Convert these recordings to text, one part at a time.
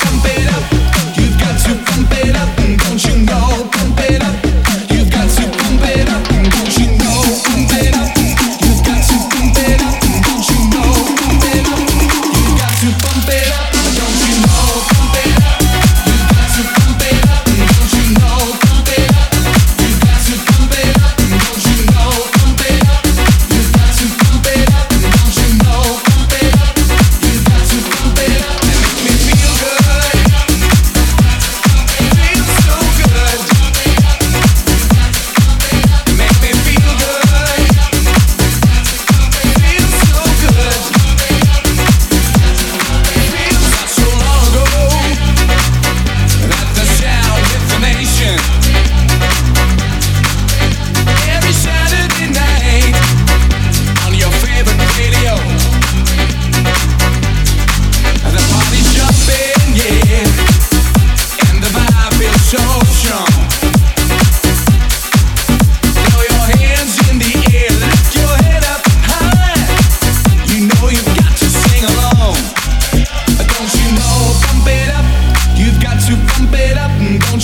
campeón.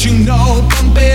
you know, bumping.